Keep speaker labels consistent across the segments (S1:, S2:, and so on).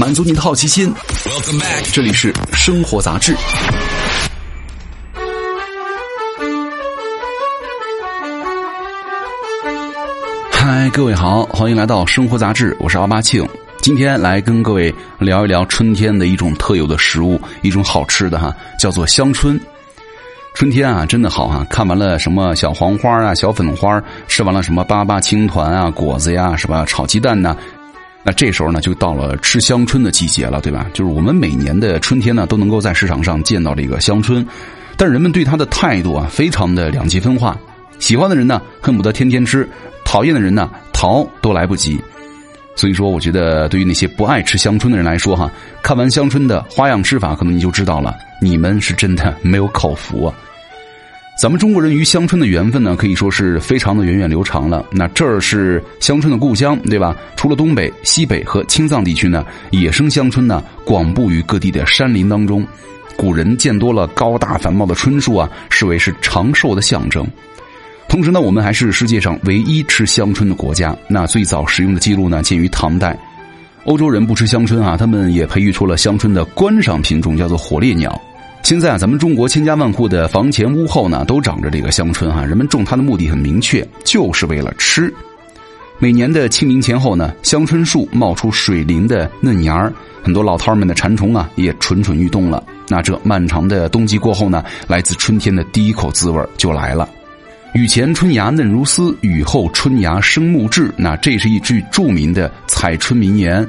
S1: 满足你的好奇心。这里是生活杂志。嗨，各位好，欢迎来到生活杂志，我是阿巴庆。今天来跟各位聊一聊春天的一种特有的食物，一种好吃的哈，叫做香椿。春天啊，真的好哈！看完了什么小黄花啊、小粉花，吃完了什么粑粑、青团啊、果子呀，是吧？炒鸡蛋呢，那这时候呢，就到了吃香椿的季节了，对吧？就是我们每年的春天呢，都能够在市场上见到这个香椿，但人们对它的态度啊，非常的两极分化。喜欢的人呢，恨不得天天吃；讨厌的人呢，逃都来不及。所以说，我觉得对于那些不爱吃香椿的人来说，哈，看完香椿的花样吃法，可能你就知道了，你们是真的没有口福啊。咱们中国人与香椿的缘分呢，可以说是非常的源远流长了。那这儿是香椿的故乡，对吧？除了东北、西北和青藏地区呢，野生香椿呢广布于各地的山林当中。古人见多了高大繁茂的椿树啊，视为是长寿的象征。同时呢，我们还是世界上唯一吃香椿的国家。那最早使用的记录呢，见于唐代。欧洲人不吃香椿啊，他们也培育出了香椿的观赏品种，叫做火烈鸟。现在啊，咱们中国千家万户的房前屋后呢，都长着这个香椿哈。人们种它的目的很明确，就是为了吃。每年的清明前后呢，香椿树冒出水灵的嫩芽儿，很多老饕们的馋虫啊，也蠢蠢欲动了。那这漫长的冬季过后呢，来自春天的第一口滋味就来了。雨前春芽嫩如丝，雨后春芽生木质。那这是一句著名的采春名言。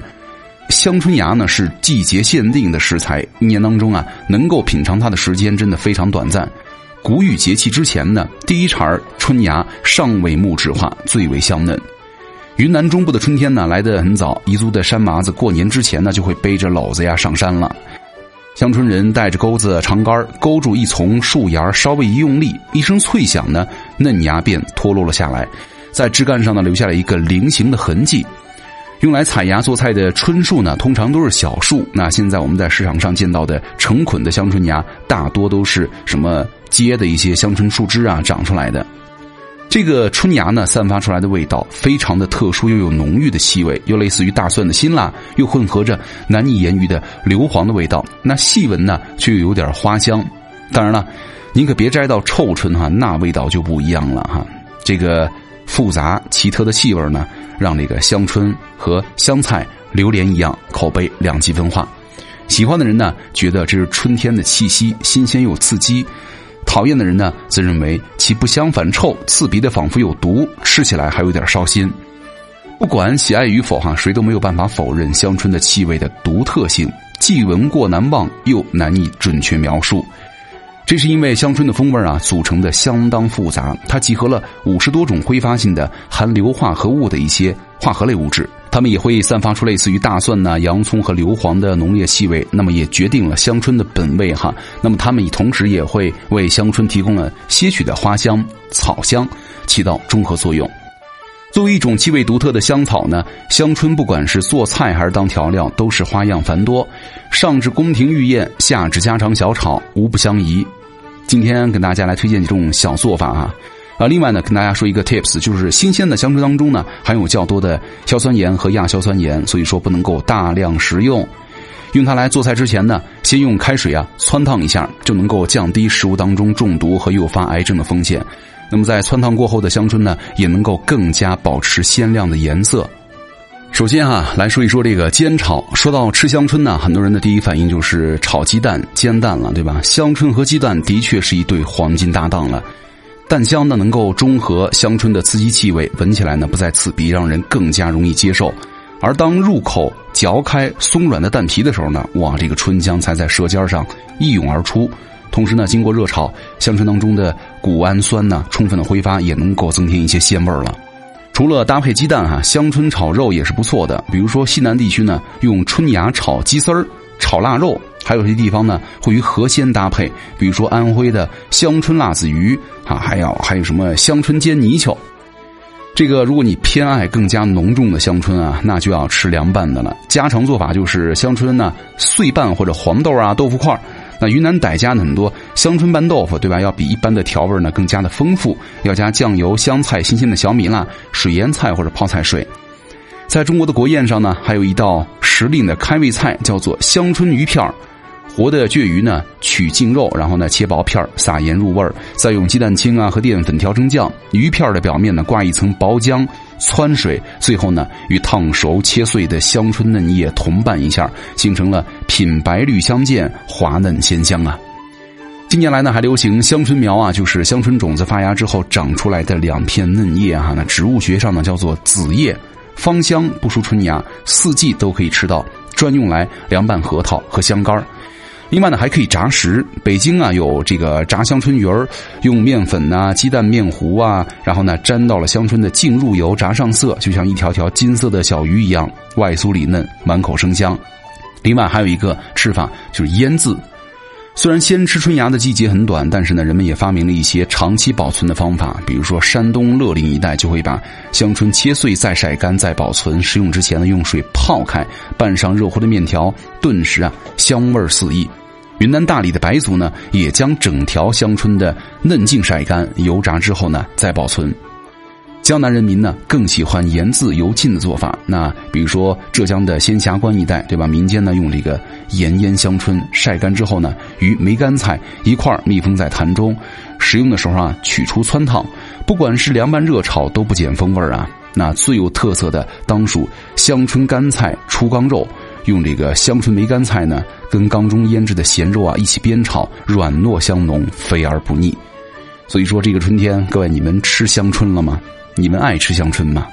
S1: 香椿芽呢是季节限定的食材，一年当中啊能够品尝它的时间真的非常短暂。谷雨节气之前呢，第一茬春芽尚未木质化，最为香嫩。云南中部的春天呢来得很早，彝族的山麻子过年之前呢就会背着篓子呀上山了。香椿人带着钩子、长杆勾住一丛树芽，稍微一用力，一声脆响呢，嫩芽便脱落了下来，在枝干上呢留下了一个菱形的痕迹。用来采芽做菜的椿树呢，通常都是小树。那现在我们在市场上见到的成捆的香椿芽，大多都是什么结的一些香椿树枝啊长出来的。这个春芽呢，散发出来的味道非常的特殊，又有浓郁的气味，又类似于大蒜的辛辣，又混合着难以言喻的硫磺的味道。那细闻呢，却又有点花香。当然了，您可别摘到臭椿哈，那味道就不一样了哈。这个复杂奇特的气味呢，让那个香椿和香菜、榴莲一样，口碑两极分化。喜欢的人呢，觉得这是春天的气息，新鲜又刺激。讨厌的人呢，则认为其不香反臭，刺鼻的仿佛有毒，吃起来还有点烧心。不管喜爱与否，哈，谁都没有办法否认香椿的气味的独特性，既闻过难忘，又难以准确描述。这是因为香椿的风味啊，组成的相当复杂，它集合了五十多种挥发性的含硫化合物的一些化合类物质。它们也会散发出类似于大蒜呐、洋葱和硫磺的浓烈气味，那么也决定了香椿的本味哈。那么它们同时也会为香椿提供了些许的花香、草香，起到中和作用。作为一种气味独特的香草呢，香椿不管是做菜还是当调料，都是花样繁多。上至宫廷御宴，下至家常小炒，无不相宜。今天跟大家来推荐几种小做法啊。啊，另外呢，跟大家说一个 tips，就是新鲜的香椿当中呢，含有较多的硝酸盐和亚硝酸盐，所以说不能够大量食用。用它来做菜之前呢，先用开水啊汆烫一下，就能够降低食物当中中毒和诱发癌症的风险。那么在汆烫过后的香椿呢，也能够更加保持鲜亮的颜色。首先哈，来说一说这个煎炒。说到吃香椿呢，很多人的第一反应就是炒鸡蛋、煎蛋了，对吧？香椿和鸡蛋的确是一对黄金搭档了。蛋香呢，能够中和香椿的刺激气味，闻起来呢不再刺鼻，让人更加容易接受。而当入口嚼开松软的蛋皮的时候呢，哇，这个春香才在舌尖上一涌而出。同时呢，经过热炒，香椿当中的谷氨酸呢充分的挥发，也能够增添一些鲜味儿了。除了搭配鸡蛋哈，香椿炒肉也是不错的。比如说西南地区呢，用春芽炒鸡丝儿、炒腊肉。还有些地方呢会与河鲜搭配，比如说安徽的香椿辣子鱼啊，还有还有什么香椿煎泥鳅。这个如果你偏爱更加浓重的香椿啊，那就要吃凉拌的了。家常做法就是香椿呢碎拌或者黄豆啊豆腐块那云南傣家呢很多香椿拌豆腐，对吧？要比一般的调味呢更加的丰富，要加酱油、香菜、新鲜的小米辣、水腌菜或者泡菜水。在中国的国宴上呢，还有一道。时令的开胃菜，叫做香椿鱼片儿活的鳜鱼呢，取净肉，然后呢切薄片儿撒盐入味儿，再用鸡蛋清啊和淀粉调成酱。鱼片的表面呢挂一层薄浆、汆水，最后呢与烫熟切碎的香椿嫩叶同拌一下，形成了品白绿相间、滑嫩鲜香啊。近年来呢，还流行香椿苗啊，就是香椿种子发芽之后长出来的两片嫩叶哈。那植物学上呢叫做子叶，芳香不输春芽，四季都可以吃到，专用来凉拌核桃和香干另外呢，还可以炸食。北京啊有这个炸香椿鱼儿，用面粉呐、鸡蛋面糊啊，然后呢沾到了香椿的净入油，炸上色，就像一条条金色的小鱼一样，外酥里嫩，满口生香。另外还有一个吃法就是腌制。虽然先吃春芽的季节很短，但是呢，人们也发明了一些长期保存的方法。比如说，山东乐陵一带就会把香椿切碎再晒干再保存，食用之前呢，用水泡开，拌上热乎的面条，顿时啊，香味四溢。云南大理的白族呢，也将整条香椿的嫩茎晒干，油炸之后呢，再保存。江南人民呢更喜欢盐渍油浸的做法。那比如说浙江的仙霞关一带，对吧？民间呢用这个盐腌香椿，晒干之后呢，与梅干菜一块密封在坛中，食用的时候啊，取出汆烫，不管是凉拌热炒都不减风味啊。那最有特色的当属香椿干菜出缸肉，用这个香椿梅干菜呢，跟缸中腌制的咸肉啊一起煸炒，软糯香浓，肥而不腻。所以说这个春天，各位你们吃香椿了吗？你们爱吃香椿吗？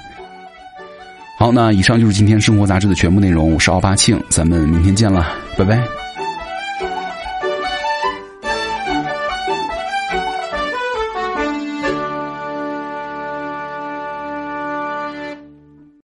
S1: 好，那以上就是今天生活杂志的全部内容。我是奥巴庆，咱们明天见了，拜拜。